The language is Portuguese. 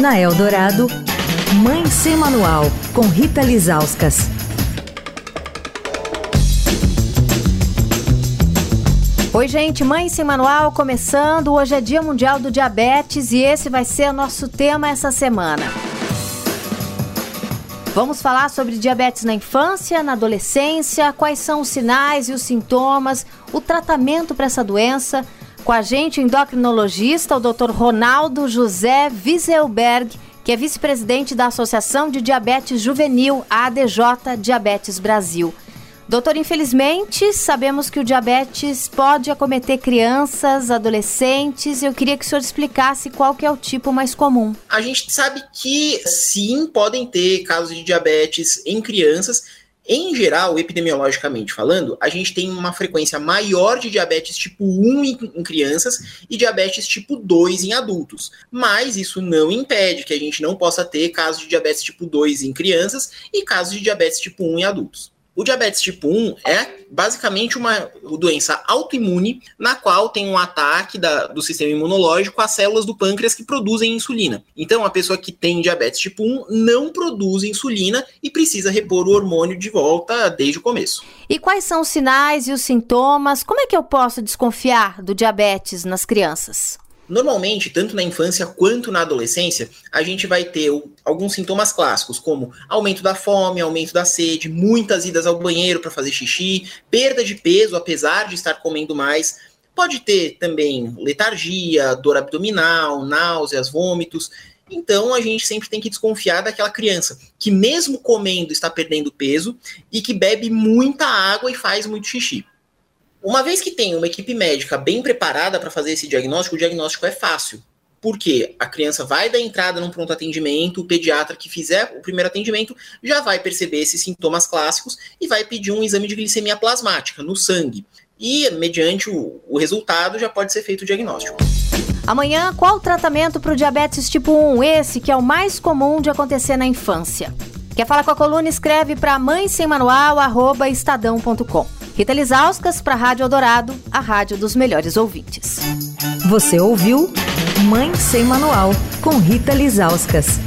Na Eldorado, Mãe Sem Manual, com Rita Lizauskas. Oi, gente, Mãe Sem Manual começando. Hoje é Dia Mundial do Diabetes e esse vai ser nosso tema essa semana. Vamos falar sobre diabetes na infância, na adolescência, quais são os sinais e os sintomas, o tratamento para essa doença. Com a gente, o endocrinologista, o Dr. Ronaldo José Wieselberg, que é vice-presidente da Associação de Diabetes Juvenil, ADJ Diabetes Brasil. Doutor, infelizmente, sabemos que o diabetes pode acometer crianças, adolescentes. Eu queria que o senhor explicasse qual que é o tipo mais comum. A gente sabe que sim, podem ter casos de diabetes em crianças, em geral, epidemiologicamente falando, a gente tem uma frequência maior de diabetes tipo 1 em, crianças e diabetes tipo 2 em adultos. Mas isso não impede que a gente não possa ter casos de diabetes tipo 2 em crianças e casos de diabetes tipo 1 em adultos. O diabetes tipo 1 é basicamente uma doença autoimune na qual tem um ataque da, do sistema imunológico às células do pâncreas que produzem insulina. Então, a pessoa que tem diabetes tipo 1 não produz insulina e precisa repor o hormônio de volta desde o começo. E quais são os sinais e os sintomas? Como é que eu posso desconfiar do diabetes nas crianças? Normalmente, tanto na infância quanto na adolescência, a gente vai ter alguns sintomas clássicos, como aumento da fome, aumento da sede, muitas idas ao banheiro para fazer xixi, perda de peso, apesar de estar comendo mais. Pode ter também letargia, dor abdominal, náuseas, vômitos. Então a gente sempre tem que desconfiar daquela criança que, mesmo comendo, está perdendo peso e que bebe muita água e faz muito xixi. Uma vez que tem uma equipe médica bem preparada para fazer esse diagnóstico, o diagnóstico é fácil. Porque a criança vai dar entrada num pronto atendimento, o pediatra que fizer o primeiro atendimento já vai perceber esses sintomas clássicos e vai pedir um exame de glicemia plasmática no sangue. E, mediante o, o resultado, já pode ser feito o diagnóstico. Amanhã, qual o tratamento para o diabetes tipo 1? Esse que é o mais comum de acontecer na infância. Quer falar com a coluna? Escreve para mãe sem manual, estadão.com. Rita Lisauskas para a Rádio Eldorado, a rádio dos melhores ouvintes. Você ouviu Mãe Sem Manual, com Rita Lisauskas.